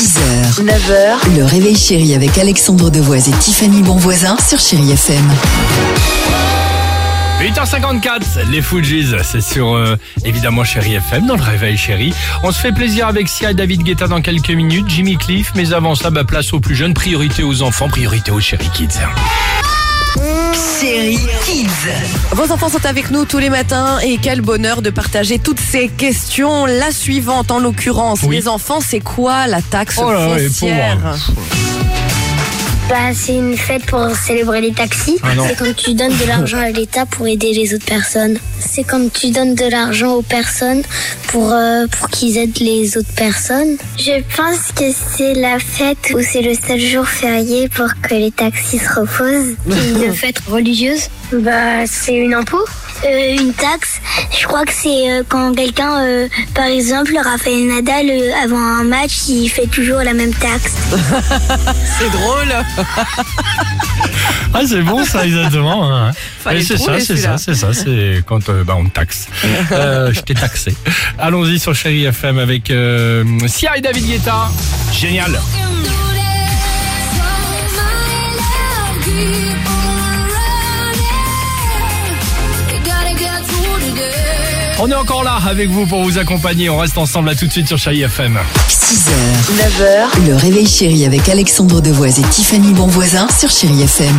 6h, 9h, le réveil chéri avec Alexandre Devoise et Tiffany Bonvoisin sur Chéri FM. 8h54, les Fujis, c'est sur euh, évidemment Chéri FM dans le réveil chéri. On se fait plaisir avec Sia et David Guetta dans quelques minutes, Jimmy Cliff, mais avant ça, bah, place aux plus jeunes, priorité aux enfants, priorité aux Chéri Kids. Kids. Vos enfants sont avec nous tous les matins et quel bonheur de partager toutes ces questions. La suivante, en l'occurrence, Oui. les enfants, c'est quoi la taxe Oh là les foncière? Bah, c'est une fête pour célébrer les taxis. Ah c'est quand tu donnes de l'argent à l'État pour aider les autres personnes. C'est quand tu donnes de l'argent aux personnes pour, euh, pour qu'ils aident les autres personnes. Je pense que c'est la fête où c'est le seul jour férié pour que les taxis se reposent. une fête religieuse Bah, c'est une impôt. Euh, une taxe, je crois que c'est euh, quand quelqu'un, euh, par exemple, Raphaël Nadal, euh, avant un match, il fait toujours la même taxe. C'est drôle. Ah c'est bon ça exactement. hein. C'est ça, c'est ça, c'est ça, c'est quand euh, bah, on taxe. Euh, je t'ai taxé. Allons-y sur Chéri FM avec euh, Sia et David Guetta. Génial. On est encore là avec vous pour vous accompagner. On reste ensemble là tout de suite sur Chéri FM. 6h, 9h, le réveil chéri avec Alexandre Devoise et Tiffany Bonvoisin sur Chéri FM.